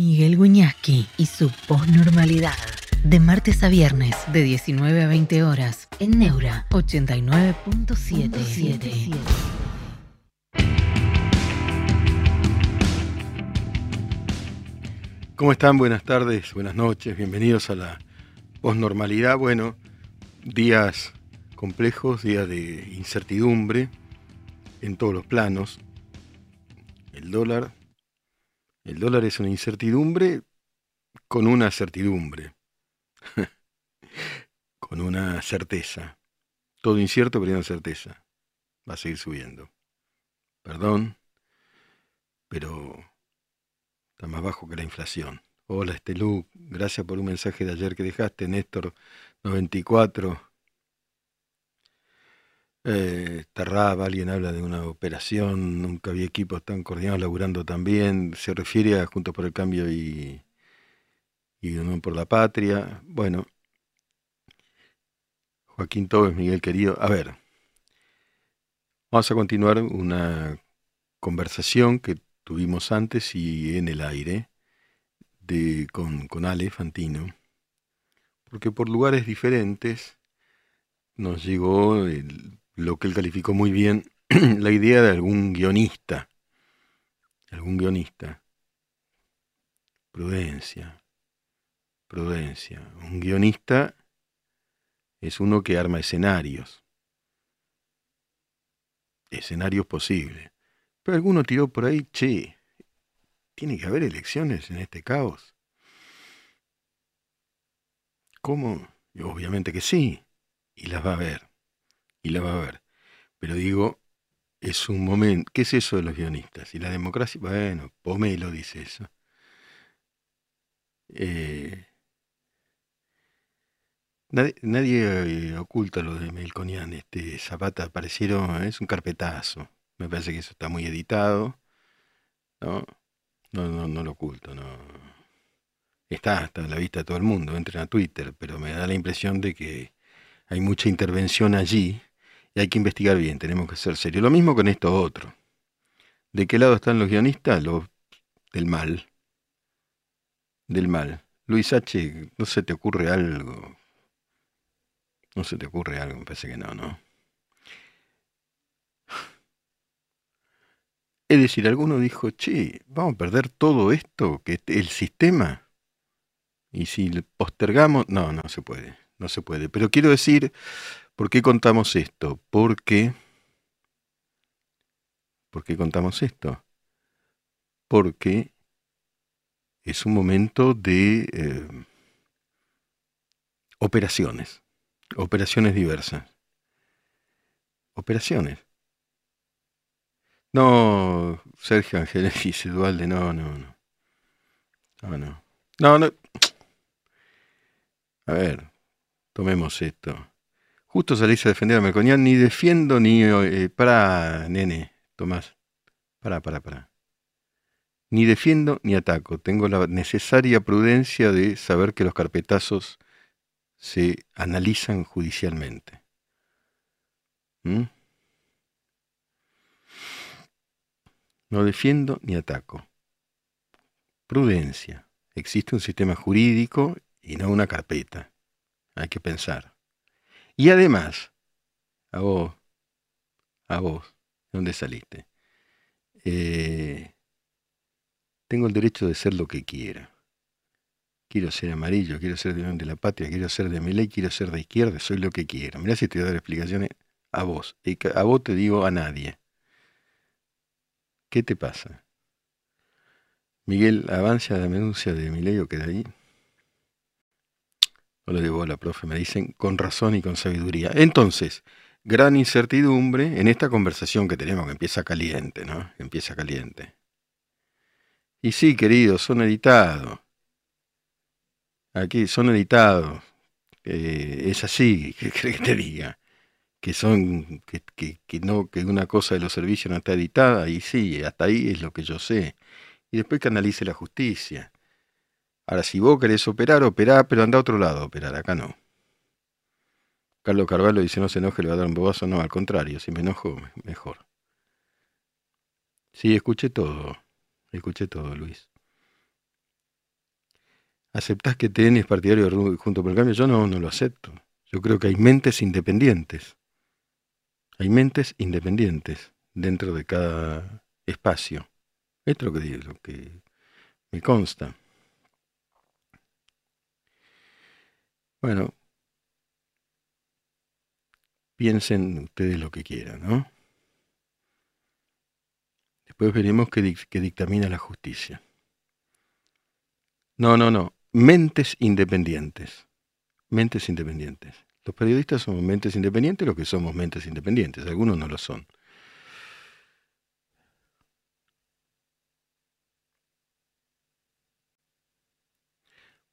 Miguel Guñasqui y su posnormalidad. De martes a viernes, de 19 a 20 horas, en Neura 89.77. ¿Cómo están? Buenas tardes, buenas noches, bienvenidos a la posnormalidad. Bueno, días complejos, días de incertidumbre en todos los planos. El dólar, el dólar es una incertidumbre con una certidumbre, con una certeza. Todo incierto, pero una certeza. Va a seguir subiendo. Perdón, pero Está más bajo que la inflación. Hola Estelú, gracias por un mensaje de ayer que dejaste, Néstor 94. Eh, Tarraba, alguien habla de una operación, nunca había equipos tan coordinados laburando tan bien, se refiere a Juntos por el Cambio y, y Unión por la Patria. Bueno, Joaquín Tobes, Miguel querido, a ver, vamos a continuar una conversación que tuvimos antes y en el aire de, con, con Ale Fantino, porque por lugares diferentes nos llegó lo que él calificó muy bien, la idea de algún guionista, algún guionista. Prudencia, prudencia. Un guionista es uno que arma escenarios, escenarios posibles. Pero alguno tiró por ahí, che, tiene que haber elecciones en este caos. ¿Cómo? obviamente que sí, y las va a haber, y las va a haber. Pero digo, es un momento, ¿qué es eso de los guionistas? Y la democracia, bueno, Pomelo dice eso. Eh, nadie, eh, oculta lo de Melconian, este Zapata aparecieron, es un carpetazo. Me parece que eso está muy editado. ¿no? No, no, no lo oculto, no. Está, está a la vista de todo el mundo, entren a Twitter, pero me da la impresión de que hay mucha intervención allí y hay que investigar bien, tenemos que ser serios. Lo mismo con esto otro. ¿De qué lado están los guionistas? Los del mal. Del mal. Luis H., ¿no se te ocurre algo? No se te ocurre algo, me parece que no, ¿no? Es decir, alguno dijo, che, vamos a perder todo esto, que el sistema. Y si postergamos, no, no se puede, no se puede. Pero quiero decir, ¿por qué contamos esto? Porque, ¿por qué contamos esto? Porque es un momento de eh, operaciones, operaciones diversas. Operaciones. No, Sergio Ángeles dice Dualde, no, no, no. No, no. No, no. A ver, tomemos esto. Justo salís a defender a Melconian, ni defiendo ni... Eh, para, nene, Tomás. Para, para, para. Ni defiendo ni ataco. Tengo la necesaria prudencia de saber que los carpetazos se analizan judicialmente. ¿Mm? No defiendo ni ataco. Prudencia. Existe un sistema jurídico y no una carpeta. Hay que pensar. Y además, a vos, a vos, ¿dónde saliste? Eh, tengo el derecho de ser lo que quiera. Quiero ser amarillo, quiero ser de, de la patria, quiero ser de ley, quiero ser de izquierda, soy lo que quiero. Mirá si te voy a dar explicaciones a vos. Y a vos te digo a nadie. ¿Qué te pasa? Miguel, avanza la denuncia de mi ley o queda ahí. No le debo a la profe, me dicen con razón y con sabiduría. Entonces, gran incertidumbre en esta conversación que tenemos, que empieza caliente, ¿no? empieza caliente. Y sí, queridos, son editados. Aquí son editados. Eh, es así, ¿qué crees que te diga? que son que, que, no que una cosa de los servicios no está editada y sí hasta ahí es lo que yo sé y después que analice la justicia ahora si vos querés operar operá pero anda a otro lado operar acá no Carlos Carvalho dice no se enoje le va a dar un bobazo no al contrario si me enojo mejor sí escuché todo escuché todo Luis ¿Aceptás que TN es partidario de Junto por el Cambio? Yo no, no lo acepto. Yo creo que hay mentes independientes. Hay mentes independientes dentro de cada espacio. Esto es lo que, lo que me consta. Bueno, piensen ustedes lo que quieran, ¿no? Después veremos qué, dictamina la justicia. No, no, no. Mentes independientes. Mentes independientes. Los periodistas somos mentes independientes, los que somos mentes independientes. Algunos no lo son.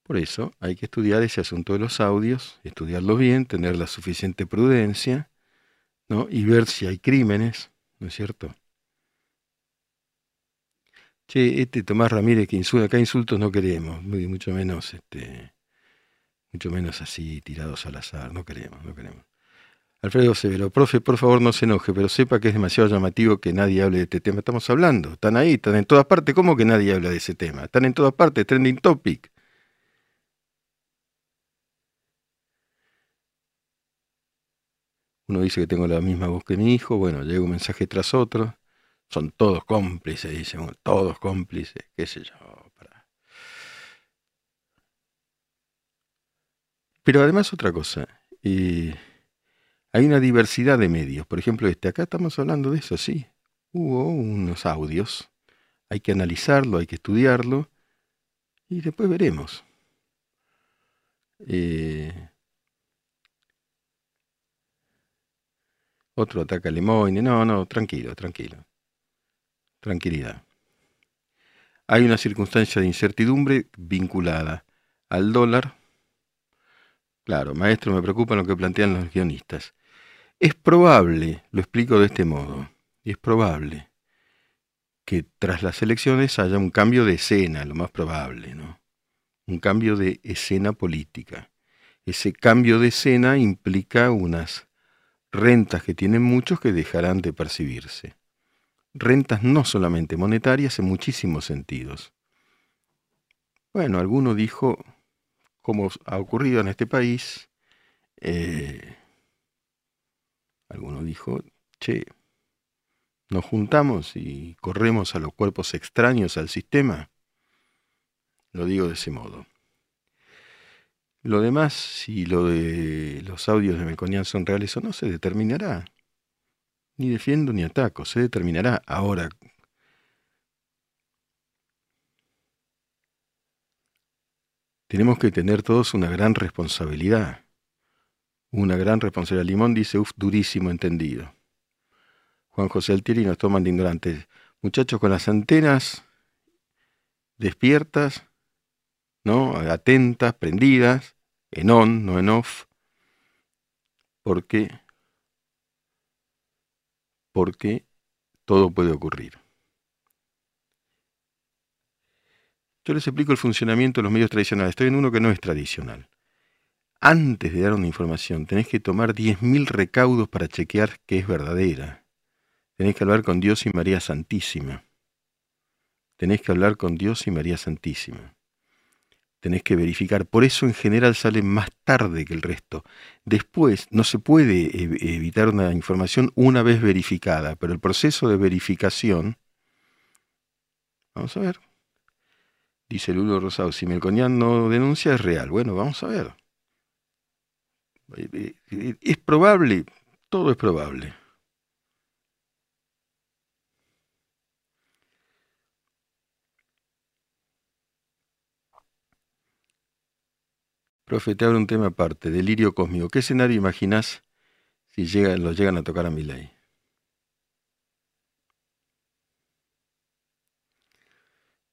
Por eso hay que estudiar ese asunto de los audios, estudiarlo bien, tener la suficiente prudencia, ¿no? Y ver si hay crímenes, ¿no es cierto? Che, este Tomás Ramírez que insulta, acá insultos no queremos, mucho menos, este, mucho menos así tirados al azar, no queremos, no queremos. Alfredo Severo, profe, por favor no se enoje, pero sepa que es demasiado llamativo que nadie hable de este tema. Estamos hablando, están ahí, están en todas partes. ¿Cómo que nadie habla de ese tema? Están en todas partes, trending topic. Uno dice que tengo la misma voz que mi hijo, bueno, llega un mensaje tras otro. Son todos cómplices, dicen, todos cómplices, qué sé yo. Pero además otra cosa, hay una diversidad de medios. Por ejemplo, este, acá estamos hablando de eso, sí. Hubo unos audios, hay que analizarlo, hay que estudiarlo, y después veremos. Eh, Otro ataca a Lemoyne. No, no, tranquilo, tranquilo. Tranquilidad. Hay una circunstancia de incertidumbre vinculada al dólar. Claro, maestro, me preocupa lo que plantean los guionistas. Es probable, lo explico de este modo, es probable que tras las elecciones haya un cambio de escena, lo más probable, ¿no? Un cambio de escena política. Ese cambio de escena implica unas rentas que tienen muchos que dejarán de percibirse. Rentas no solamente monetarias en muchísimos sentidos. Bueno, alguno dijo, como ha ocurrido en este país, eh, alguno dijo, che, nos juntamos y corremos a los cuerpos extraños al sistema. Lo digo de ese modo. Lo demás, si lo de los audios de Melconian son reales o no, se determinará. Ni defiendo ni ataco, se determinará. Ahora, tenemos que tener todos una gran responsabilidad. Una gran responsabilidad. Limón dice, uff, durísimo entendido. Juan José Altieri nos toman de ignorantes. Muchachos con las antenas despiertas, ¿no? Atentas, prendidas, en on, no en off, porque, porque todo puede ocurrir. Yo les explico el funcionamiento de los medios tradicionales. Estoy en uno que no es tradicional. Antes de dar una información, tenés que tomar 10.000 recaudos para chequear que es verdadera. Tenés que hablar con Dios y María Santísima. Tenés que hablar con Dios y María Santísima tenés que verificar. Por eso en general sale más tarde que el resto. Después no se puede evitar una información una vez verificada, pero el proceso de verificación... Vamos a ver. Dice Lulo Rosado, si Melconian no denuncia es real. Bueno, vamos a ver. Eh, eh, es probable, todo es probable. Profe, te abro un tema aparte, delirio cósmico. ¿Qué escenario imaginas si llega, lo llegan a tocar a mi ley?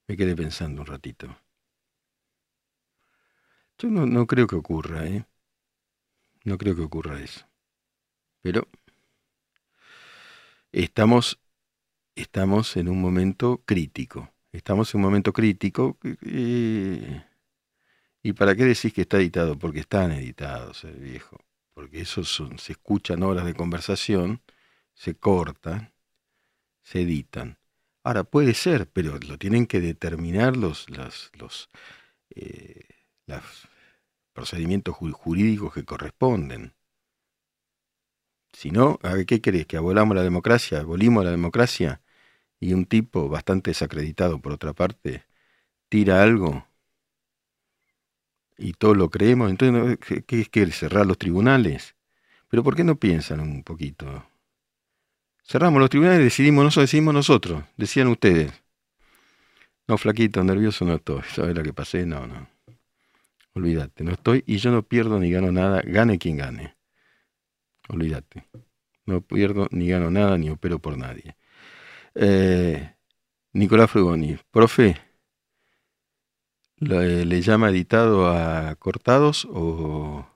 Me quedé pensando un ratito. Yo no, no creo que ocurra, ¿eh? No creo que ocurra eso. Pero estamos, estamos en un momento crítico. Estamos en un momento crítico. Eh, ¿Y para qué decís que está editado? Porque están editados, el viejo. Porque esos son, se escuchan horas de conversación, se cortan, se editan. Ahora puede ser, pero lo tienen que determinar los, los, eh, los procedimientos jurídicos que corresponden. Si no, ¿qué crees? ¿Que abolamos la democracia? ¿Abolimos la democracia? Y un tipo bastante desacreditado, por otra parte, tira algo y todos lo creemos. Entonces, ¿qué es que cerrar los tribunales? Pero ¿por qué no piensan un poquito? Cerramos los tribunales y decidimos nosotros, decidimos nosotros, decían ustedes. No, flaquito, nervioso no estoy. ¿Sabes lo que pasé? No, no. Olvídate, no estoy y yo no pierdo ni gano nada, gane quien gane. Olvídate. No pierdo ni gano nada ni opero por nadie. Eh, Nicolás Frugoni, profe, ¿le, llama editado a cortados o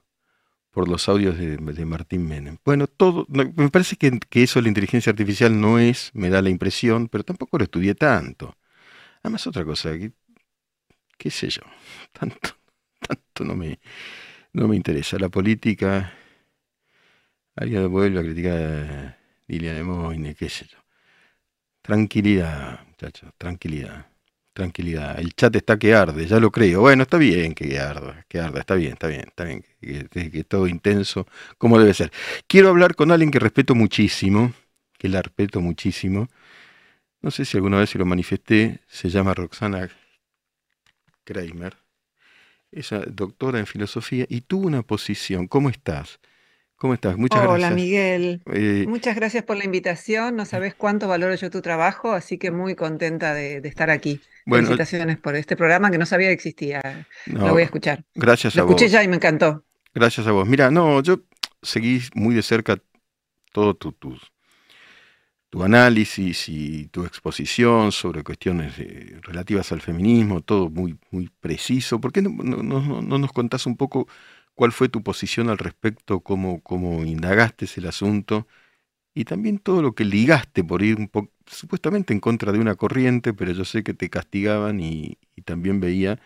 por los audios de, Martín Menem? Bueno, todo, me parece que, que, eso de la inteligencia artificial no es, me da la impresión, pero tampoco lo estudié tanto. Además, otra cosa, que, qué sé yo, tanto, tanto no me, no me interesa. La política, alguien vuelve a criticar a Liliana Moine, qué sé yo. Tranquilidad, muchachos, tranquilidad, tranquilidad. El chat está que arde, ya lo creo. Bueno, está bien que arda, que arda, está bien, está bien, está bien, que, que, todo intenso, como debe ser. Quiero hablar con alguien que respeto muchísimo, que la respeto muchísimo, no sé si alguna vez se lo manifesté, se llama Roxana Kramer. Es doctora en filosofía y tuvo una posición. ¿Cómo estás? ¿Cómo estás? Muchas Hola, gracias. Miguel. Eh, Muchas gracias por la invitación. No sabes cuánto valoro yo tu trabajo, así que muy contenta de, estar aquí. Felicitaciones por este programa que no sabía que existía. lo voy a escuchar. Gracias a vos. Lo escuché ya y me encantó. Gracias a vos. Mira, no, yo seguí muy de cerca todo tu, tu análisis y tu exposición sobre cuestiones eh, relativas al feminismo, todo muy, muy preciso. ¿Por qué no, nos contás un poco cuál fue tu posición al respecto, cómo, cómo indagaste el asunto y también todo lo que ligaste por ir un poco, supuestamente en contra de una corriente, pero yo sé que te castigaban y, y también veía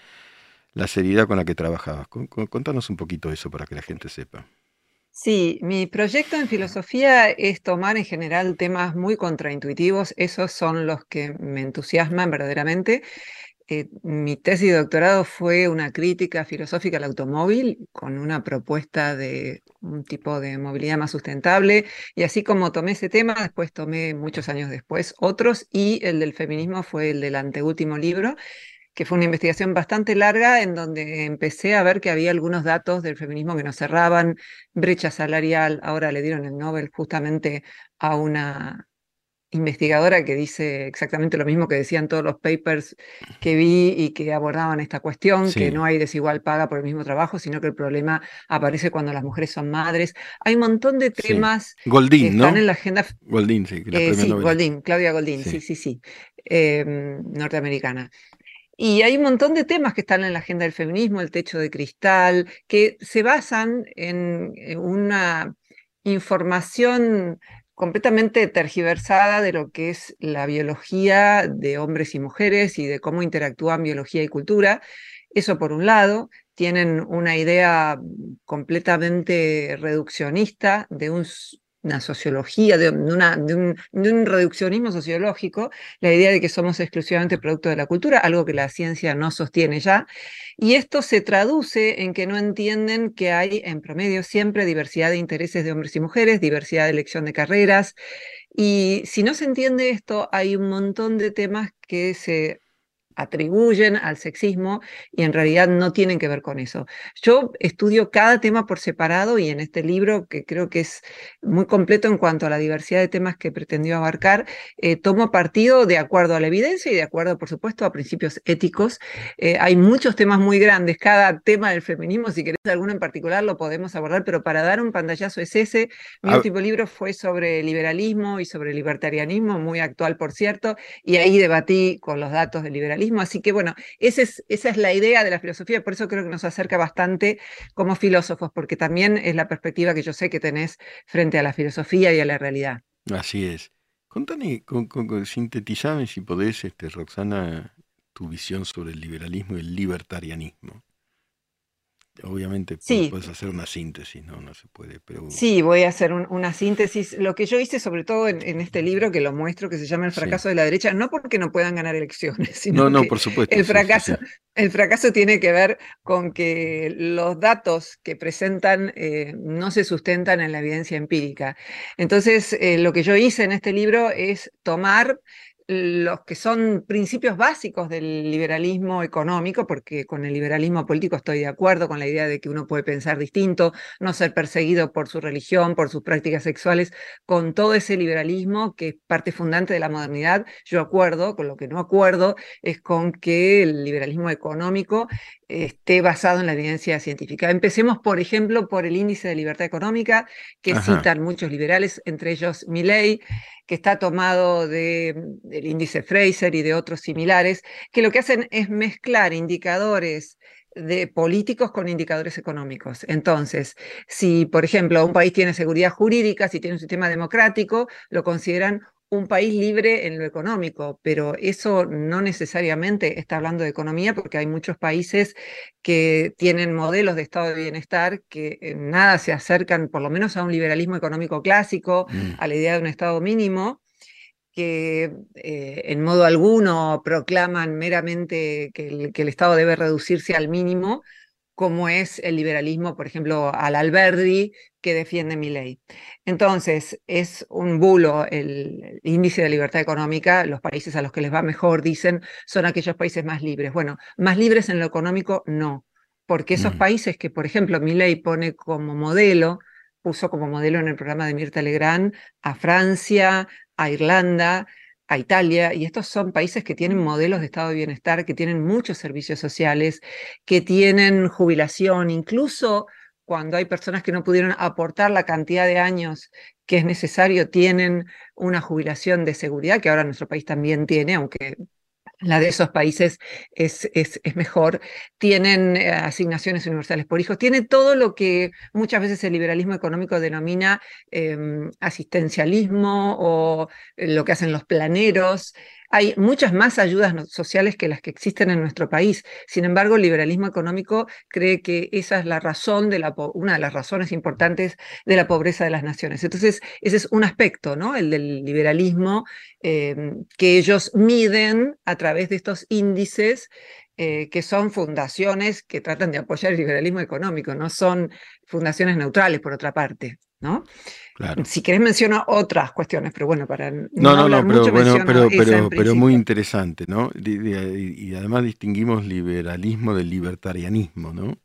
la seriedad con la que trabajabas. Contanos un poquito eso para que la gente sepa. Sí, mi proyecto en filosofía es tomar en general temas muy contraintuitivos, esos son los que me entusiasman verdaderamente. Eh, mi tesis de doctorado fue una crítica filosófica al automóvil con una propuesta de un tipo de movilidad más sustentable y así como tomé ese tema, después tomé muchos años después otros y el del feminismo fue el del anteúltimo libro que fue una investigación bastante larga en donde empecé a ver que había algunos datos del feminismo que nos cerraban, brecha salarial, ahora le dieron el Nobel justamente a una investigadora que dice exactamente lo mismo que decían todos los papers que vi y que abordaban esta cuestión, que no hay desigual paga por el mismo trabajo, sino que el problema aparece cuando las mujeres son madres. Hay un montón de temas que están en la agenda. Goldín, sí, eh, sí Goldín, Claudia Goldín, sí, sí, sí, em, norteamericana. Y hay un montón de temas que están en la agenda del feminismo, el techo de cristal, que se basan en una información completamente tergiversada de lo que es la biología de hombres y mujeres y de cómo interactúan biología y cultura. Eso por un lado, tienen una idea completamente reduccionista de un una sociología, de, una, de, un, reduccionismo sociológico, la idea de que somos exclusivamente producto de la cultura, algo que la ciencia no sostiene ya. Y esto se traduce en que no entienden que hay en promedio siempre diversidad de intereses de hombres y mujeres, diversidad de elección de carreras. Y si no se entiende esto, hay un montón de temas que se atribuyen al sexismo y en realidad no tienen que ver con eso. Yo estudio cada tema por separado y en este libro, que creo que es muy completo en cuanto a la diversidad de temas que pretendió abarcar, eh, tomo partido de acuerdo a la evidencia y de acuerdo, por supuesto, a principios éticos. Eh, hay muchos temas muy grandes, cada tema del feminismo, si querés alguno en particular, lo podemos abordar, pero para dar un pantallazo es ese. Mi último libro fue sobre liberalismo y sobre libertarianismo, muy actual, por cierto, y ahí debatí con los datos del liberalismo Así que bueno, esa es, esa es la idea de la filosofía, por eso creo que nos acerca bastante como filósofos, porque también es la perspectiva que yo sé que tenés frente a la filosofía y a la realidad. Así es. Contame, con, con, sintetizame si podés, este, Roxana, tu visión sobre el liberalismo y el libertarianismo. Obviamente Sí, puedes hacer una síntesis, ¿no? No se puede, pero Sí, voy a hacer un- una síntesis. Lo que yo hice, sobre todo en, en este libro que lo muestro, que se llama El sí. fracaso de la derecha, no porque no puedan ganar elecciones, No, sino no, que por supuesto, el fracaso, sí. el fracaso tiene que ver con que los datos que presentan eh, no se sustentan en la evidencia empírica. Entonces, eh, lo que yo hice en este libro es tomar los que son principios básicos del liberalismo económico, porque con el liberalismo político estoy de acuerdo con la idea de que uno puede pensar distinto, no ser perseguido por su religión, por sus prácticas sexuales, con todo ese liberalismo que es parte fundante de la modernidad. Yo acuerdo, con lo que no acuerdo es con que el liberalismo económico esté basado en la evidencia científica. Empecemos, por ejemplo, por el índice de libertad económica que Ajá. citan muchos liberales, entre ellos Milley, que está tomado de, del índice Fraser y de otros similares, que lo que hacen es mezclar indicadores de políticos con indicadores económicos. Entonces, si, por ejemplo, un país tiene seguridad jurídica, si tiene un sistema democrático, lo consideran un país libre en lo económico, pero eso no necesariamente está hablando de economía porque hay muchos países que tienen modelos de estado de bienestar que en nada se acercan por lo menos a un liberalismo económico clásico, Mm, a la idea de un estado mínimo, que eh, en modo alguno proclaman meramente que el, que el Estado debe reducirse al mínimo, como es el liberalismo, por ejemplo, al Alberdi, que defiende mi ley. Entonces, es un bulo el, el índice de libertad económica. Los países a los que les va mejor, dicen, son aquellos países más libres. Bueno, más libres en lo económico, no. Porque esos mm, países que, por ejemplo, mi ley pone como modelo, puso como modelo en el programa de Mirta Legrand a Francia, a Irlanda, a Italia, y estos son países que tienen modelos de estado de bienestar, que tienen muchos servicios sociales, que tienen jubilación, incluso cuando hay personas que no pudieron aportar la cantidad de años que es necesario, tienen una jubilación de seguridad, que ahora nuestro país también tiene, aunque la de esos países es, es, es mejor, tienen eh, asignaciones universales por hijos, tiene todo lo que muchas veces el liberalismo económico denomina eh, asistencialismo o eh, lo que hacen los planeros. Hay muchas más ayudas sociales que las que existen en nuestro país. Sin embargo, el liberalismo económico cree que esa es la razón de la, una de las razones importantes de la pobreza de las naciones. Entonces, ese es un aspecto, ¿no? El del liberalismo eh, que ellos miden a través de estos índices eh, que son fundaciones que tratan de apoyar el liberalismo económico, no son fundaciones neutrales, por otra parte, ¿no? Claro. Si querés menciono otras cuestiones, pero bueno, para no, No, no, no, hablar pero mucho, bueno, pero, pero, muy interesante, ¿no? Y además distinguimos liberalismo del libertarianismo, ¿no?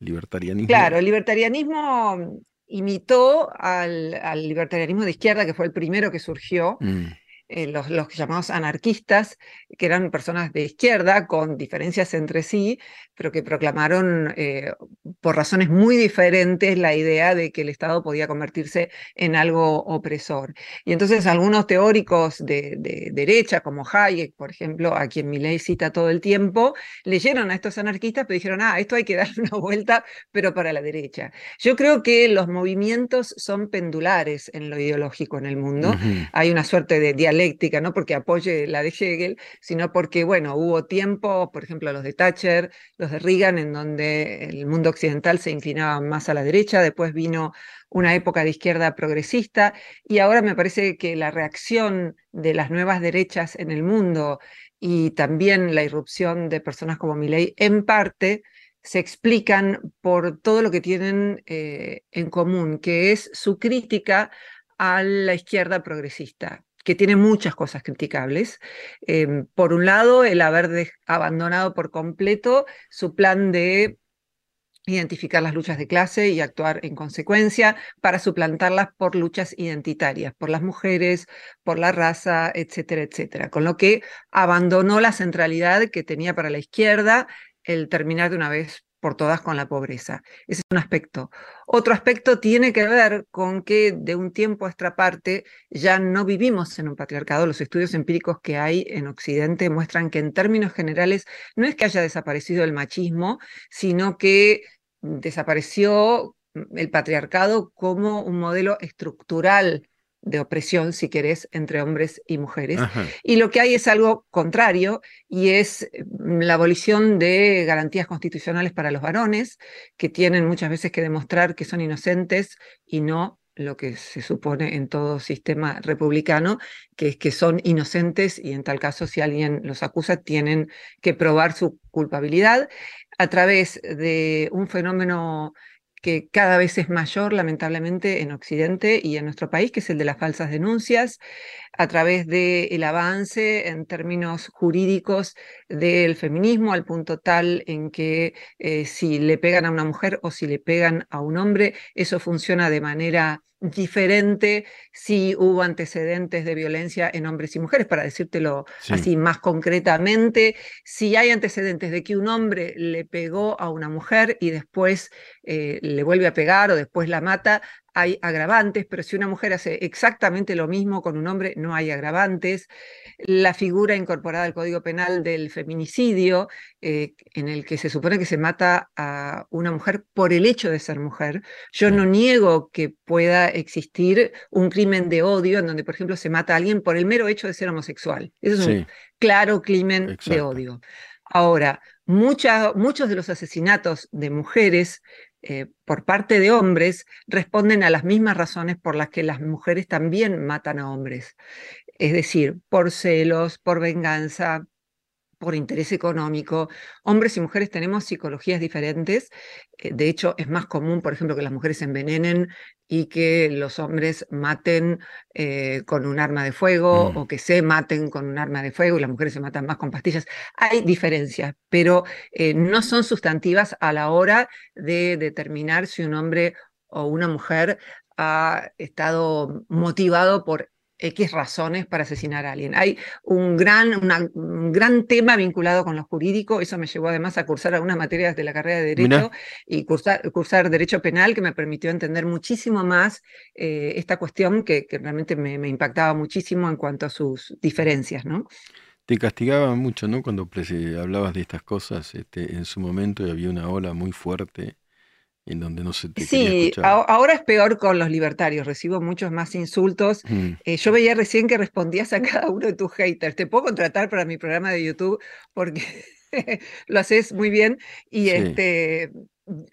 Libertarianismo. Claro, el libertarianismo imitó al, al libertarianismo de izquierda, que fue el primero que surgió, Mm, eh, los, los llamados anarquistas, que eran personas de izquierda con diferencias entre sí, pero que proclamaron eh, por razones muy diferentes la idea de que el Estado podía convertirse en algo opresor. Y entonces algunos teóricos de, de derecha, como Hayek, por ejemplo, a quien Milley cita todo el tiempo, leyeron a estos anarquistas, pero dijeron, ah, esto hay que darle una vuelta, pero para la derecha. Yo creo que los movimientos son pendulares en lo ideológico en el mundo ujú, hay una suerte de dialéctica, no porque apoye la de Hegel, sino porque, bueno, hubo tiempo, por ejemplo, los de Thatcher, los de Reagan, en donde el mundo occidental se inclinaba más a la derecha, después vino una época de izquierda progresista, y ahora me parece que la reacción de las nuevas derechas en el mundo y también la irrupción de personas como Milley, en parte se explican por todo lo que tienen eh, en común, que es su crítica a la izquierda progresista, que tiene muchas cosas criticables. Eh, por un lado, el haber abandonado por completo su plan de identificar las luchas de clase y actuar en consecuencia para suplantarlas por luchas identitarias, por las mujeres, por la raza, etcétera, etcétera. Con lo que abandonó la centralidad que tenía para la izquierda el terminar de una vez por todas con la pobreza. Ese es un aspecto. Otro aspecto tiene que ver con que de un tiempo a esta parte ya no vivimos en un patriarcado. Los estudios empíricos que hay en Occidente muestran que en términos generales no es que haya desaparecido el machismo, sino que desapareció el patriarcado como un modelo estructural de opresión, si querés, entre hombres y mujeres. Y lo que hay es algo contrario, y es mm, la abolición de garantías constitucionales para los varones, que tienen muchas veces que demostrar que son inocentes y no lo que se supone en todo sistema republicano, que es que son inocentes y en tal caso si alguien los acusa tienen que probar su culpabilidad a través de un fenómeno que cada vez es mayor, lamentablemente, en Occidente y en nuestro país, que es el de las falsas denuncias, a través del avance en términos jurídicos del feminismo, al punto tal en que eh, si le pegan a una mujer o si le pegan a un hombre, eso funciona de manera diferente si hubo antecedentes de violencia en hombres y mujeres, para decírtelo así más concretamente, si hay antecedentes de que un hombre le pegó a una mujer y después eh, le vuelve a pegar o después la mata, hay agravantes, pero si una mujer hace exactamente lo mismo con un hombre, no hay agravantes. La figura incorporada al Código Penal del feminicidio, eh, en el que se supone que se mata a una mujer por el hecho de ser mujer. Yo no niego que pueda existir un crimen de odio en donde, por ejemplo, se mata a alguien por el mero hecho de ser homosexual. Eso es un claro crimen de odio. Ahora, muchos de los asesinatos de mujeres eh, por parte de hombres responden a las mismas razones por las que las mujeres también matan a hombres. Es decir, por celos, por venganza, por interés económico. Hombres y mujeres tenemos psicologías diferentes. Eh, de hecho, es más común, por ejemplo, que las mujeres se envenenen y que los hombres maten eh, con un arma de fuego mm. o que se maten con un arma de fuego y las mujeres se matan más con pastillas. Hay diferencias, pero eh, no son sustantivas a la hora de determinar si un hombre o una mujer ha estado motivado por X razones para asesinar a alguien. Hay un gran, un gran tema vinculado con lo jurídico, eso me llevó además a cursar algunas materias de la carrera de Derecho y cursar, cursar, Derecho Penal, que me permitió entender muchísimo más eh, esta cuestión que, que realmente me, me, impactaba muchísimo en cuanto a sus diferencias, ¿no? Te castigaba mucho, ¿no? Cuando hablabas de estas cosas este, en su momento y había una ola muy fuerte en donde no se te Sí, ahora es peor con los libertarios, recibo muchos más insultos. Mm. Eh, yo veía recién que respondías a cada uno de tus haters. Te puedo contratar para mi programa de YouTube porque lo haces muy bien y este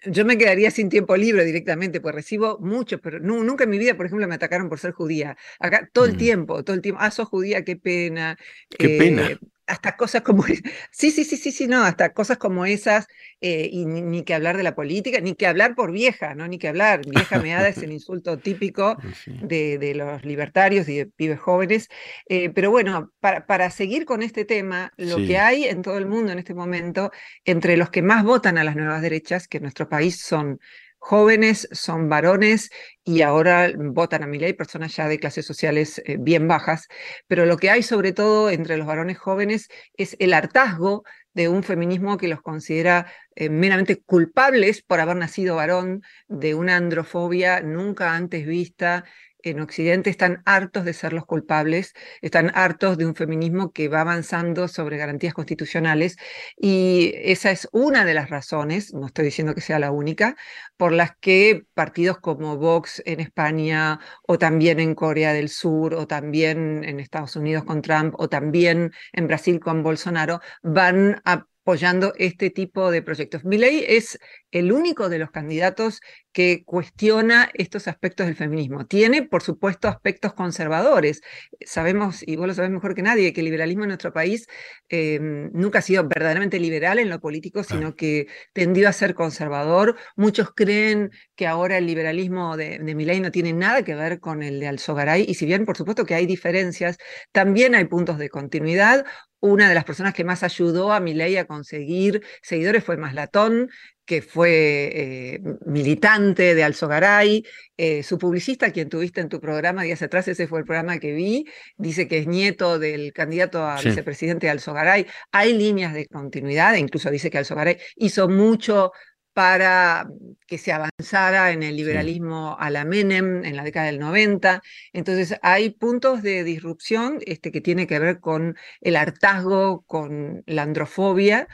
yo me quedaría sin tiempo libre directamente, pues recibo mucho, pero nunca en mi vida, por ejemplo, me atacaron por ser judía. Acá todo el mm. tiempo, todo el tiempo, ah, sos judía, qué pena. Qué pena. Hasta cosas como sí, sí, sí, sí, sí, no, hasta cosas como esas, eh, y ni, que hablar de la política, ni que hablar por vieja, ¿no? Ni que hablar, vieja meada es el insulto típico de, de los libertarios y de pibes jóvenes. Eh, pero bueno, para, para, seguir con este tema, lo que hay en todo el mundo en este momento, entre los que más votan a las nuevas derechas, que en nuestro país son jóvenes, son varones y ahora votan a mi ley personas ya de clases sociales eh, bien bajas, pero lo que hay sobre todo entre los varones jóvenes es el hartazgo de un feminismo que los considera eh, meramente culpables por haber nacido varón, de una androfobia nunca antes vista, en Occidente están hartos de ser los culpables, están hartos de un feminismo que va avanzando sobre garantías constitucionales y esa es una de las razones, no estoy diciendo que sea la única, por las que partidos como Vox en España o también en Corea del Sur o también en Estados Unidos con Trump o también en Brasil con Bolsonaro van a apoyando este tipo de proyectos. Milei es el único de los candidatos que cuestiona estos aspectos del feminismo. Tiene, por supuesto, aspectos conservadores. Sabemos, y vos lo sabés mejor que nadie, que el liberalismo en nuestro país em, nunca ha sido verdaderamente liberal en lo político, sino que tendió a ser conservador. Muchos creen que ahora el liberalismo de, de Milei no tiene nada que ver con el de Alzogaray, y si bien, por supuesto, que hay diferencias, también hay puntos de continuidad una de las personas que más ayudó a Milei a conseguir seguidores fue Maslatón, que fue eh, militante de Alzogaray, eh, su publicista, quien tuviste en tu programa días atrás, ese fue el programa que vi, dice que es nieto del candidato a vicepresidente de Alzogaray. Hay líneas de continuidad, e incluso dice que Alzogaray hizo mucho para que se avanzara en el liberalismo a la Menem en la década del 90. Entonces hay puntos de disrupción este, que tiene que ver con el hartazgo, con la androfobia,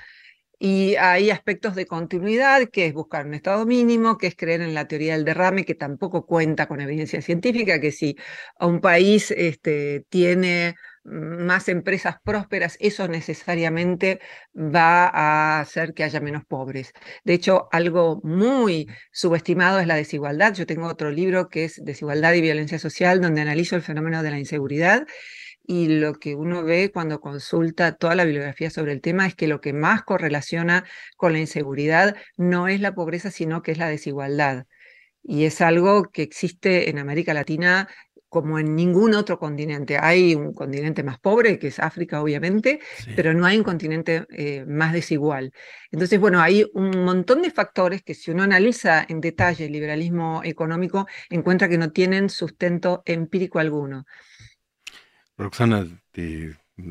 Y hay aspectos de continuidad, que es buscar un estado mínimo, que es creer en la teoría del derrame, que tampoco cuenta con evidencia científica, que si un país este, tiene más empresas prósperas, eso necesariamente va a hacer que haya menos pobres. De hecho, algo muy subestimado es la desigualdad. Yo tengo otro libro que es Desigualdad y Violencia Social, donde analizo el fenómeno de la inseguridad. Y lo que uno ve cuando consulta toda la bibliografía sobre el tema es que lo que más correlaciona con la inseguridad no es la pobreza, sino que es la desigualdad. Y es algo que existe en América Latina como en ningún otro continente. Hay un continente más pobre, que es África, obviamente, pero no hay un continente eh, más desigual. Entonces, bueno, hay un montón de factores que si uno analiza en detalle el liberalismo económico, encuentra que no tienen sustento empírico alguno. Roxana,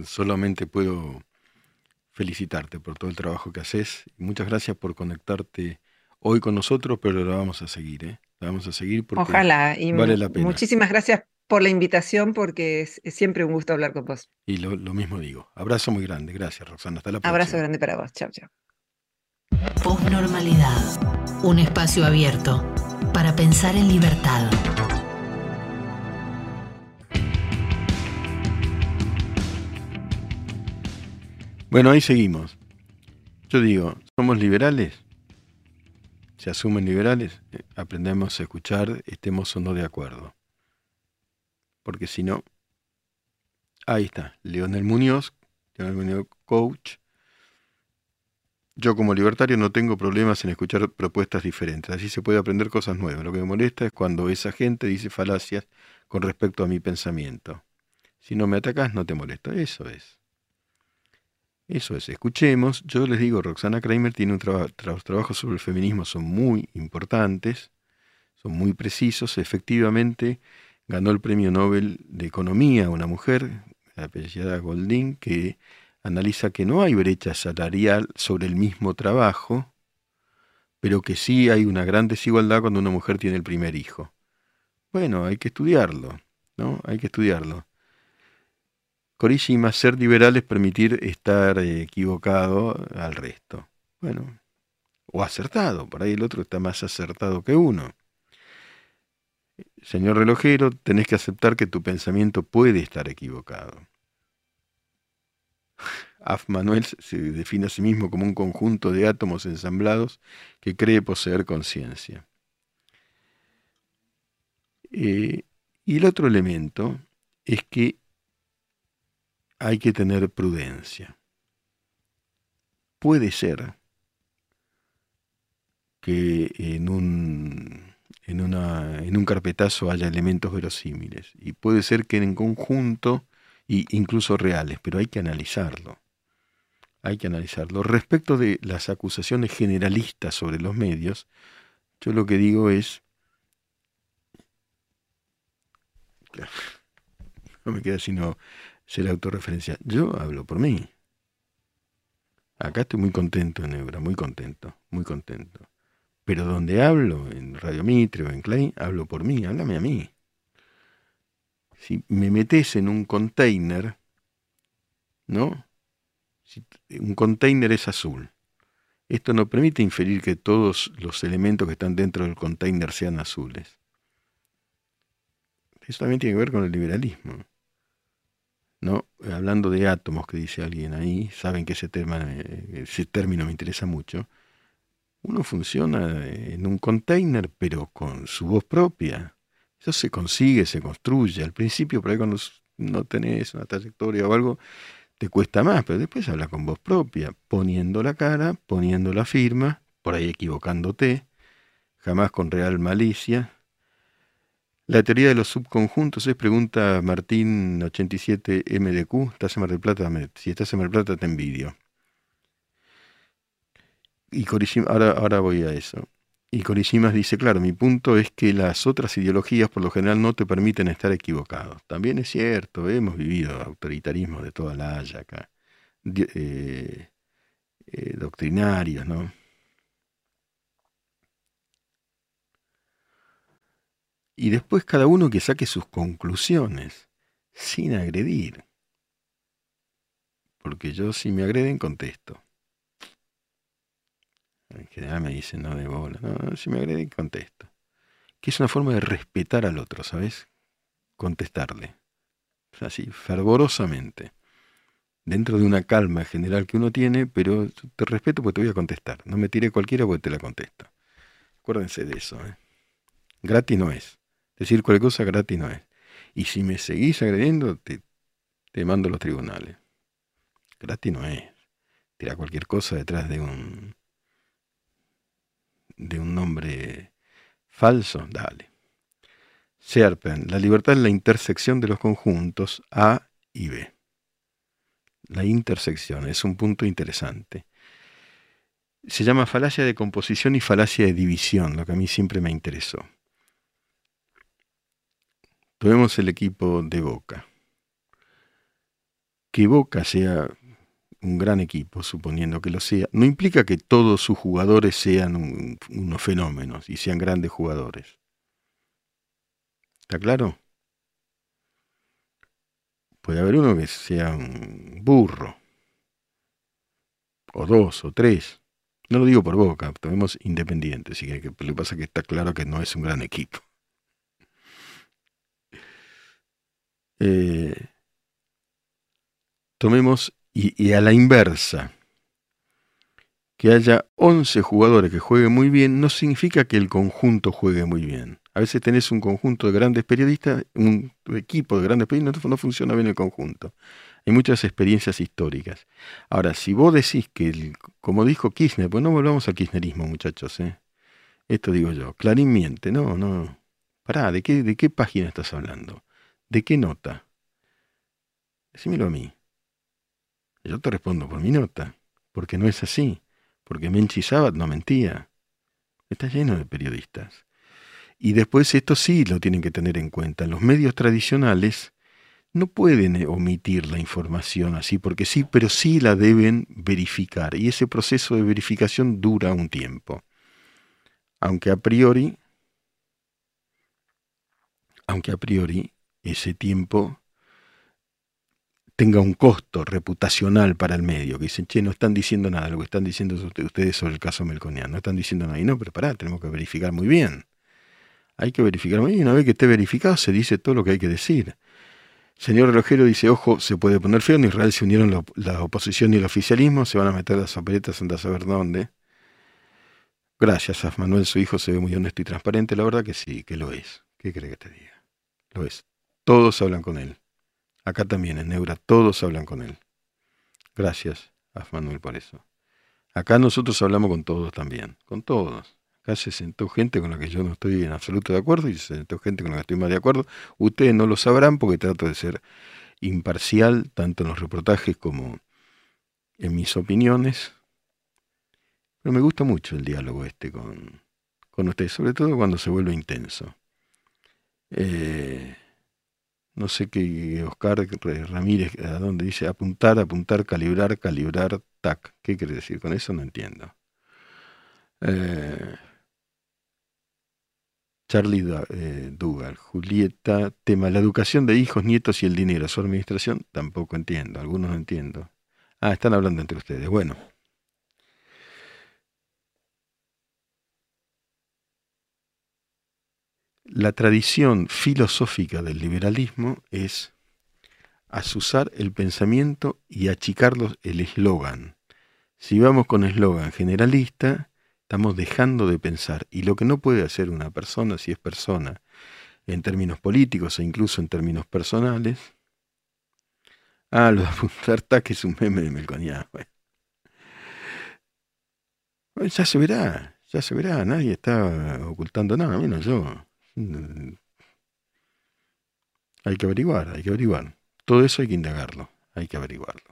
solamente puedo felicitarte por todo el trabajo que haces. Muchas gracias por conectarte hoy con nosotros, pero lo vamos a seguir, ¿eh? vamos a seguir porque Ojalá, y vale la pena. Muchísimas gracias por la invitación porque es, siempre un gusto hablar con vos. Y lo, mismo digo. Abrazo muy grande. Gracias, Roxana. Hasta la próxima. Abrazo grande para vos. Chao, chao. Postnormalidad. Un espacio abierto para pensar en libertad. Bueno, ahí seguimos. Yo digo, ¿somos liberales? ¿Se asumen liberales? Eh, aprendemos a escuchar, estemos o no de acuerdo porque si no, ahí está, Leonel Muñoz, Leonel Muñoz, coach. Yo como libertario no tengo problemas en escuchar propuestas diferentes, así se puede aprender cosas nuevas. Lo que me molesta es cuando esa gente dice falacias con respecto a mi pensamiento. Si no me atacas, no te molesta. Eso es. Eso es. Escuchemos. Yo les digo, Roxana Kramer tiene un trabajo, los trabajos sobre el feminismo son muy importantes, son muy precisos. Efectivamente, ganó el premio Nobel de Economía una mujer, la apellidada Goldin, que analiza que no hay brecha salarial sobre el mismo trabajo, pero que sí hay una gran desigualdad cuando una mujer tiene el primer hijo. Bueno, hay que estudiarlo, ¿no? Hay que estudiarlo. Corishima, ser liberal es permitir estar equivocado al resto. Bueno, o acertado, por ahí el otro está más acertado que uno. Señor relojero, tenés que aceptar que tu pensamiento puede estar equivocado. Af Manuel se define a sí mismo como un conjunto de átomos ensamblados que cree poseer conciencia. Eh, y el otro elemento es que hay que tener prudencia. Puede ser que en un en, una, en un carpetazo haya elementos verosímiles. Y puede ser que en conjunto, e incluso reales, pero hay que analizarlo. Hay que analizarlo. Respecto de las acusaciones generalistas sobre los medios, yo lo que digo es... No me queda sino ser autorreferencia. Yo hablo por mí. Acá estoy muy contento en Ebra, muy contento, muy contento. Pero donde hablo, en Radio Mitre o en Klein, hablo por mí, háblame a mí. Si me metes en un container, ¿no? Si un container es azul. Esto no permite inferir que todos los elementos que están dentro del container sean azules. Eso también tiene que ver con el liberalismo. ¿no? Hablando de átomos que dice alguien ahí, saben que ese, ese término me interesa mucho uno funciona en un container, pero con su voz propia. Eso se consigue, se construye. Al principio, por ahí cuando no tenés una trayectoria o algo, te cuesta más, pero después habla con voz propia, poniendo la cara, poniendo la firma, por ahí equivocándote, jamás con real malicia. La teoría de los subconjuntos es, pregunta Martín 87 MDQ, ¿estás en Mar del Plata? Si estás en Mar del Plata te envidio. Y ahora, ahora voy a eso. Y Corishimas dice, claro, mi punto es que las otras ideologías por lo general no te permiten estar equivocado. También es cierto, hemos vivido autoritarismo de toda la haya acá, eh, eh, doctrinarios, ¿no? Y después cada uno que saque sus conclusiones, sin agredir. Porque yo si me agreden contesto. General me dicen, no de bola. No, si me agreden, contesto. Que es una forma de respetar al otro, ¿sabes? Contestarle. Así, fervorosamente. Dentro de una calma general que uno tiene, pero te respeto porque te voy a contestar. No me tire cualquiera porque te la contesto. Acuérdense de eso. ¿eh? Gratis no es. Decir cualquier cosa gratis no es. Y si me seguís agrediendo, te, te mando a los tribunales. Gratis no es. Tira cualquier cosa detrás de un de un nombre falso, dale. Serpen, la libertad es la intersección de los conjuntos A y B. La intersección es un punto interesante. Se llama falacia de composición y falacia de división, lo que a mí siempre me interesó. Tomemos el equipo de Boca. Que Boca sea un gran equipo, suponiendo que lo sea, no implica que todos sus jugadores sean unos fenómenos y sean grandes jugadores. ¿Está claro? Puede haber uno que sea un burro, o dos, o tres. No lo digo por boca, tomemos independiente, así que, lo que pasa es que está claro que no es un gran equipo. Eh, tomemos y, a la inversa, que haya 11 jugadores que jueguen muy bien, no significa que el conjunto juegue muy bien. A veces tenés un conjunto de grandes periodistas, un equipo de grandes periodistas, no, funciona bien el conjunto. Hay muchas experiencias históricas. Ahora, si vos decís que, como dijo Kirchner, pues no volvamos al kirchnerismo, muchachos, ¿eh? Esto digo yo, Clarín miente, no, no. Pará, ¿de qué, ¿de qué página estás hablando? ¿De qué nota? Decímelo a mí. Yo te respondo por mi nota, porque no es así, porque Menchi Sabat no mentía. Está lleno de periodistas. Y después esto sí lo tienen que tener en cuenta. Los medios tradicionales no pueden omitir la información así, porque sí, pero sí la deben verificar. Y ese proceso de verificación dura un tiempo. Aunque a priori, aunque a priori ese tiempo tenga un costo reputacional para el medio, que dicen, che, no están diciendo nada, lo que están diciendo ustedes sobre el caso Melconian, no están diciendo nada. Y no, pero pará, tenemos que verificar muy bien. Hay que verificar muy bien, y una vez que esté verificado se dice todo lo que hay que decir. Señor relojero dice, ojo, se puede poner feo, en Israel se unieron la, oposición y el oficialismo, se van a meter las operetas en a saber dónde. Gracias a Manuel, su hijo se ve muy honesto y transparente, la verdad que sí, que lo es. ¿Qué cree que te diga? Lo es. Todos hablan con él. Acá también en Neura todos hablan con él. Gracias a Manuel por eso. Acá nosotros hablamos con todos también, con todos. Acá se sentó gente con la que yo no estoy en absoluto de acuerdo y se sentó gente con la que estoy más de acuerdo. Ustedes no lo sabrán porque trato de ser imparcial tanto en los reportajes como en mis opiniones. Pero me gusta mucho el diálogo este con, con ustedes, sobre todo cuando se vuelve intenso. Eh, no sé qué, Oscar Ramírez, a dónde dice apuntar, apuntar, calibrar, calibrar, tac. ¿Qué quiere decir con eso? No entiendo. Eh, Charlie eh, Dugal, Julieta, tema, la educación de hijos, nietos y el dinero, su administración, tampoco entiendo, algunos no entiendo. Ah, están hablando entre ustedes. Bueno. La tradición filosófica del liberalismo es asusar el pensamiento y achicarlos el eslogan. Si vamos con eslogan generalista, estamos dejando de pensar. Y lo que no puede hacer una persona, si es persona, en términos políticos e incluso en términos personales, ah, lo de apuntar que es un meme de Melconiá. ya se verá, ya se verá, nadie está ocultando nada, menos yo. Mm. Hay que averiguar, hay que averiguar. Todo eso hay que indagarlo, hay que averiguarlo.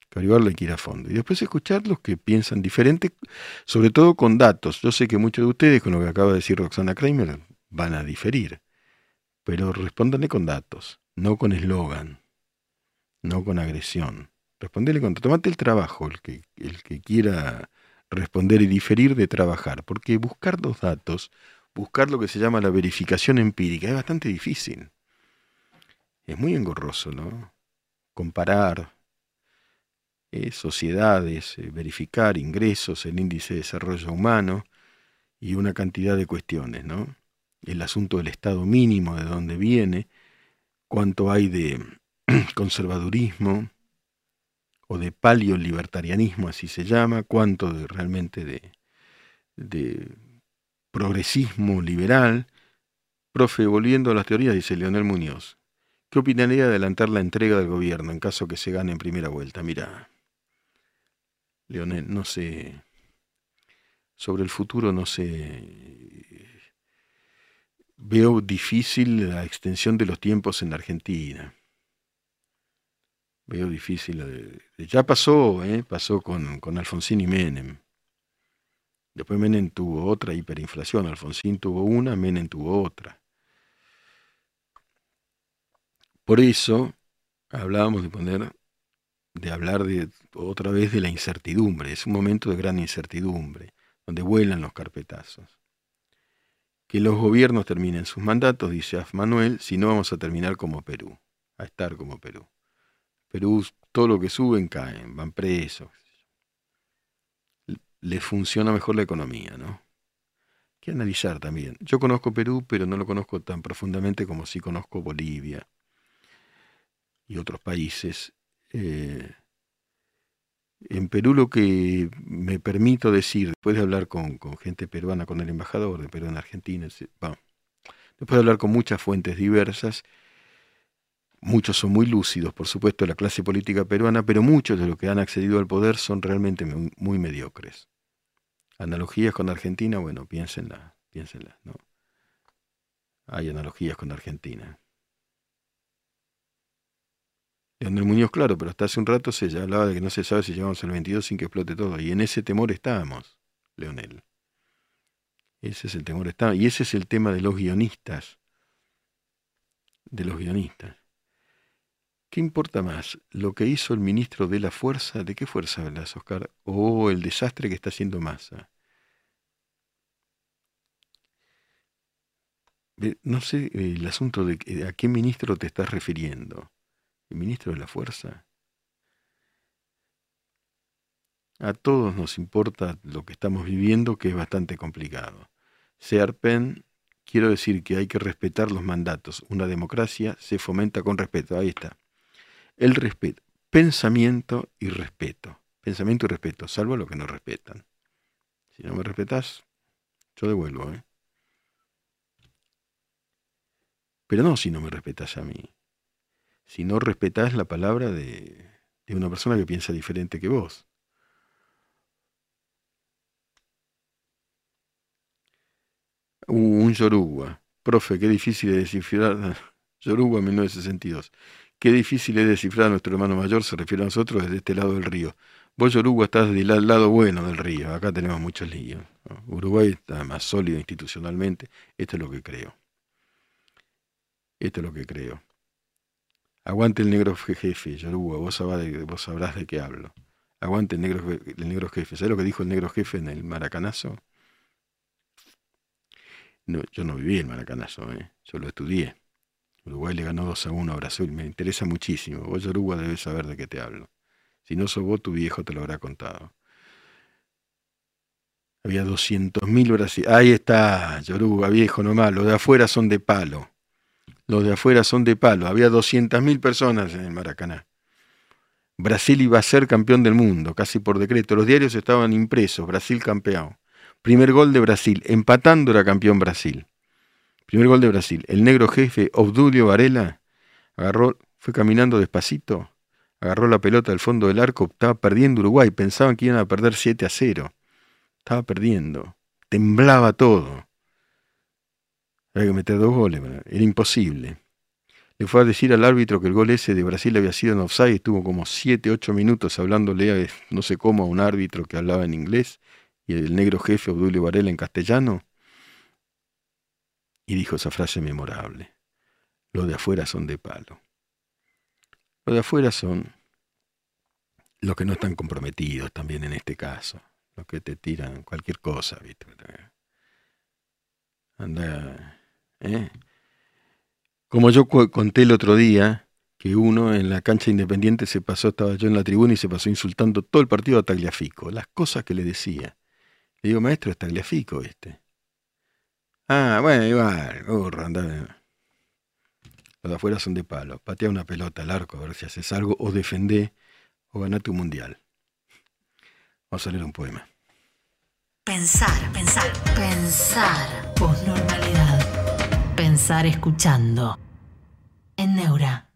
Hay que averiguarlo, hay que ir a fondo. Y después escuchar los que piensan diferente, sobre todo con datos. Yo sé que muchos de ustedes, con lo que acaba de decir Roxana Kramer, van a diferir. Pero respóndanle con datos, no con eslogan, no con agresión. Respondele con... Tomate el trabajo, el que, el que quiera responder y diferir de trabajar, porque buscar los datos buscar lo que se llama la verificación empírica es bastante difícil. Es muy engorroso, ¿no? Comparar. eh, sociedades, eh, verificar ingresos, el índice de desarrollo humano y una cantidad de cuestiones, ¿no? El asunto del estado mínimo, de dónde viene, cuánto hay de conservadurismo o de paleolibertarianismo, así se llama, cuánto realmente de, de progresismo liberal. Profe, volviendo a las teorías, dice Leonel Muñoz, ¿qué opinaría de adelantar la entrega del gobierno en caso que se gane en primera vuelta? Mira, Leonel, no sé, sobre el futuro no sé, veo difícil la extensión de los tiempos en Argentina. Veo difícil. Ya pasó, ¿eh? pasó con, con Alfonsín y Menem. Después Menem tuvo otra hiperinflación, Alfonsín tuvo una, Menem tuvo otra. Por eso hablábamos de poner, de hablar de otra vez de la incertidumbre. Es un momento de gran incertidumbre, donde vuelan los carpetazos. Que los gobiernos terminen sus mandatos, dice Af Manuel, si no vamos a terminar como Perú, a estar como Perú. Perú, todo lo que suben caen, van presos, le funciona mejor la economía, ¿no? Hay que analizar también. Yo conozco Perú, pero no lo conozco tan profundamente como si conozco Bolivia y otros países. Eh, en Perú lo que me permito decir, después de hablar con, gente peruana, con el embajador de Perú en Argentina, después de hablar con muchas fuentes diversas, muchos son muy lúcidos, por supuesto, la clase política peruana, pero muchos de los que han accedido al poder son realmente muy, mediocres. Analogías con Argentina, bueno, piénsenla, piénsenla, ¿no? Hay analogías con Argentina. Leonel Muñoz, claro, pero hasta hace un rato se hablaba de que no se sabe si llegamos al 22 sin que explote todo. Y en ese temor estábamos, Leonel. Ese es el temor estábamos. Y ese es el tema de los guionistas. De los guionistas. ¿Qué importa más? ¿Lo que hizo el ministro de la Fuerza? ¿De qué fuerza hablas, Oscar? ¿O el desastre que está haciendo Massa? No sé el asunto de a qué ministro te estás refiriendo. ¿El ministro de la Fuerza? A todos nos importa lo que estamos viviendo, que es bastante complicado. Searpen, quiero decir que hay que respetar los mandatos. Una democracia se fomenta con respeto. Ahí está el respeto, pensamiento y respeto. Pensamiento y respeto, salvo los que no respetan. Si no me respetas, yo devuelvo. ¿eh? Pero no si no me respetas a mí. Si no respetas la palabra de, de una persona que piensa diferente que vos. un Yoruba. Profe, qué difícil de descifrar. Yoruba 1962. Qué difícil es descifrar a nuestro hermano mayor, se refiere a nosotros desde este lado del río. Vos, Uruguay, estás del lado bueno del río, acá tenemos muchos líos. Uruguay está más sólido institucionalmente, esto es lo que creo. Esto es lo que creo. Aguante el negro jefe, Yoruba, vos, sabrás de qué hablo. Aguante el negro, el negro jefe. ¿Sabés lo que dijo el negro jefe en el maracanazo? No, yo no viví el maracanazo, ¿eh? yo lo estudié. Uruguay le ganó 2 a 1 a Brasil. Me interesa muchísimo. Vos, Yoruba, debes saber de qué te hablo. Si no sos vos, tu viejo te lo habrá contado. Había 200.000 brasileños. Ahí está, Yoruba, viejo nomás. Los de afuera son de palo. Los de afuera son de palo. Había 200.000 personas en el Maracaná. Brasil iba a ser campeón del mundo, casi por decreto. Los diarios estaban impresos. Brasil campeón. Primer gol de Brasil. Empatando era campeón Brasil. Primer gol de Brasil. El negro jefe Obdulio Varela agarró, fue caminando despacito, agarró la pelota del fondo del arco, estaba perdiendo Uruguay, pensaban que iban a perder 7 a 0. Estaba perdiendo, temblaba todo. Había que meter dos goles, era imposible. Le fue a decir al árbitro que el gol ese de Brasil había sido en offside, estuvo como 7, 8 minutos hablándole, no sé cómo, a un árbitro que hablaba en inglés, y el negro jefe Obdulio Varela en castellano, y dijo esa frase memorable. Los de afuera son de palo. Los de afuera son los que no están comprometidos también en este caso. Los que te tiran cualquier cosa, ¿viste? Anda, ¿eh? Como yo conté el otro día, que uno en la cancha independiente se pasó, estaba yo en la tribuna y se pasó insultando todo el partido a Tagliafico, las cosas que le decía. Le digo, maestro, es Tagliafico este. Ah, bueno, igual, burro, andame. Los de afuera son de palo. Patea una pelota al arco a ver si haces algo, o defendé, o ganate un mundial. Vamos a leer un poema. Pensar, pensar, pensar. Posnormalidad. Pensar escuchando. En Neura.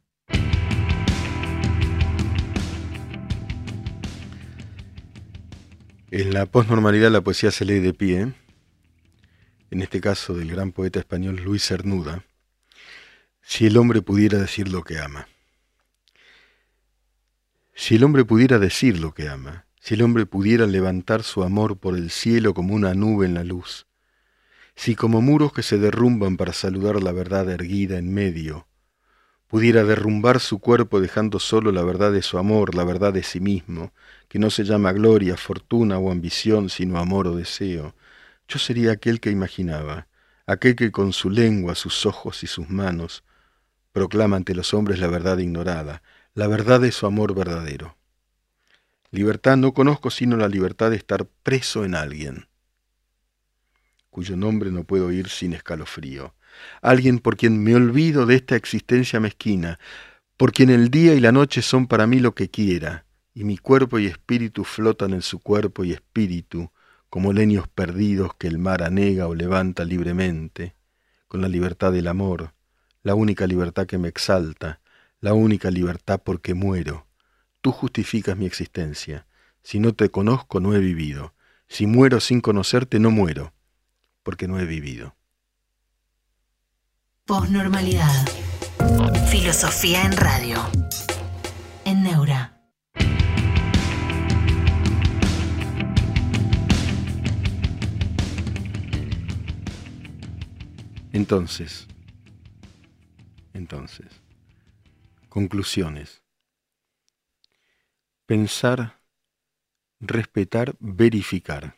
En la posnormalidad la poesía se lee de pie, en este caso del gran poeta español Luis Cernuda, si el hombre pudiera decir lo que ama. Si el hombre pudiera decir lo que ama, si el hombre pudiera levantar su amor por el cielo como una nube en la luz, si como muros que se derrumban para saludar la verdad erguida en medio, pudiera derrumbar su cuerpo dejando solo la verdad de su amor, la verdad de sí mismo, que no se llama gloria, fortuna o ambición, sino amor o deseo, yo sería aquel que imaginaba, aquel que con su lengua, sus ojos y sus manos proclama ante los hombres la verdad ignorada, la verdad de su amor verdadero. Libertad no conozco sino la libertad de estar preso en alguien, cuyo nombre no puedo oír sin escalofrío, alguien por quien me olvido de esta existencia mezquina, por quien el día y la noche son para mí lo que quiera, y mi cuerpo y espíritu flotan en su cuerpo y espíritu, como leños perdidos que el mar anega o levanta libremente, con la libertad del amor, la única libertad que me exalta, la única libertad porque muero. Tú justificas mi existencia. Si no te conozco, no he vivido. Si muero sin conocerte, no muero, porque no he vivido. Posnormalidad. Filosofía en radio. En Neura. Entonces, entonces, conclusiones. Pensar, respetar, verificar.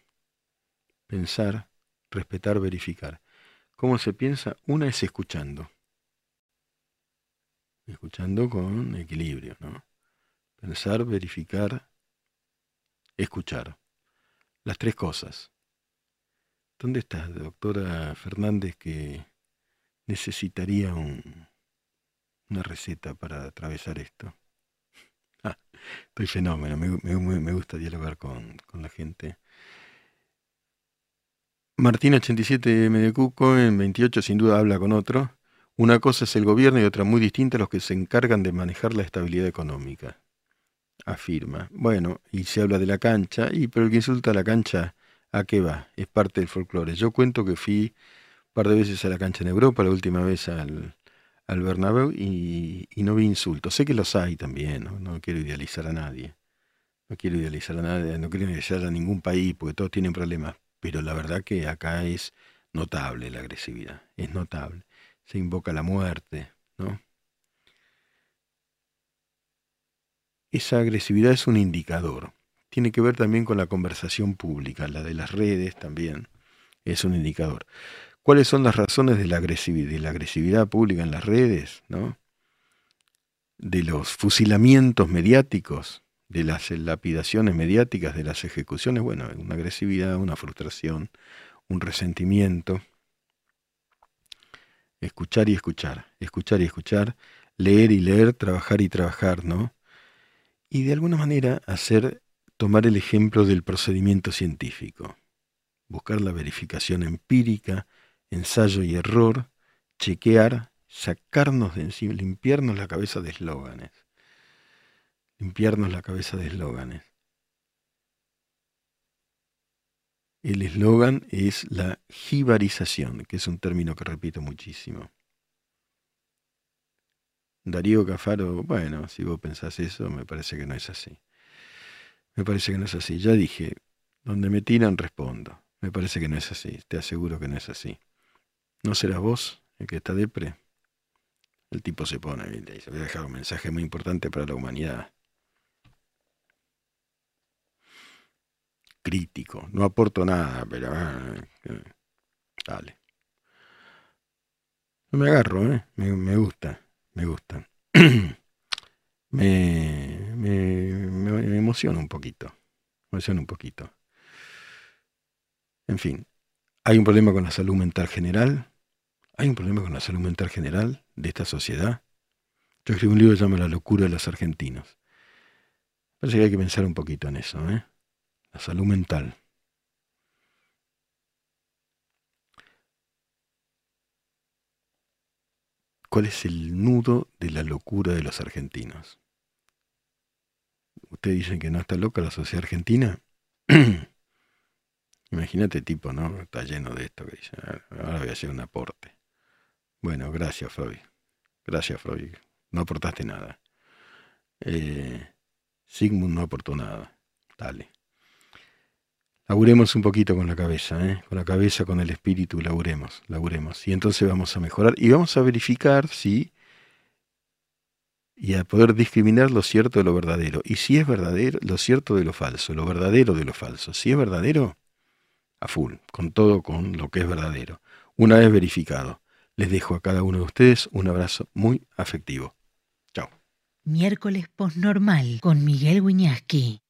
Pensar, respetar, verificar. ¿Cómo se piensa? Una es escuchando. Escuchando con equilibrio, ¿no? Pensar, verificar, escuchar. Las tres cosas. ¿Dónde está, doctora Fernández, que necesitaría una receta para atravesar esto? Ah, estoy fenómeno, me, gusta dialogar con, la gente. Martín 87 Mediacuco en 28 sin duda habla con otro. Una cosa es el gobierno y otra muy distinta los que se encargan de manejar la estabilidad económica. Afirma. Bueno, y se habla de la cancha, y pero el que insulta a la cancha ¿A qué va? Es parte del folclore. Yo cuento que fui par de veces a la cancha en Europa, la última vez al, al Bernabéu, y, no vi insultos. Sé que los hay también, ¿no? quiero idealizar a nadie. No quiero idealizar a nadie, no quiero idealizar a ningún país, porque todos tienen problemas. Pero la verdad que acá es notable la agresividad, es notable. Se invoca la muerte, ¿no? Esa agresividad es un indicador tiene que ver también con la conversación pública, la de las redes también es un indicador. ¿Cuáles son las razones de la agresividad, pública en las redes? ¿no? De los fusilamientos mediáticos, de las lapidaciones mediáticas, de las ejecuciones, bueno, una agresividad, una frustración, un resentimiento. Escuchar y escuchar, escuchar y escuchar, leer y leer, trabajar y trabajar, ¿no? Y de alguna manera hacer tomar el ejemplo del procedimiento científico, buscar la verificación empírica, ensayo y error, chequear, sacarnos de encima, limpiarnos la cabeza de eslóganes, limpiarnos la cabeza de eslóganes. El eslogan es la jibarización, que es un término que repito muchísimo. Darío Cafaro, bueno, si vos pensás eso, me parece que no es así. Me parece que no es así. Ya dije, donde me tiran respondo. Me parece que no es así. Te aseguro que no es así. ¿No serás vos el que está depre? El tipo se pone y le dice, voy a dejar un mensaje muy importante para la humanidad. Crítico. No aporto nada, pero... Ah, dale. No me agarro, ¿eh? Me, me gusta, me gusta. me, me, emociona un poquito. Me emociona un poquito. En fin, hay un problema con la salud mental general. Hay un problema con la salud mental general de esta sociedad. Yo escribí un libro que se llama La locura de los argentinos. Parece que hay que pensar un poquito en eso, ¿eh? La salud mental. ¿Cuál es el nudo de la locura de los argentinos? Ustedes dicen que no está loca la sociedad argentina. Imagínate tipo, ¿no? Está lleno de esto que dice. Ahora voy a hacer un aporte. Bueno, gracias, Freud. Gracias, Freud. No aportaste nada. Eh, Sigmund no aportó nada. Dale. Laburemos un poquito con la cabeza, ¿eh? con la cabeza, con el espíritu, laburemos, laburemos. Y entonces vamos a mejorar y vamos a verificar si y a poder discriminar lo cierto de lo verdadero. Y si es verdadero, lo cierto de lo falso, lo verdadero de lo falso. Si es verdadero, a full, con todo, con lo que es verdadero. Una vez verificado, les dejo a cada uno de ustedes un abrazo muy afectivo. Chao. Miércoles Postnormal con Miguel Wiñaski.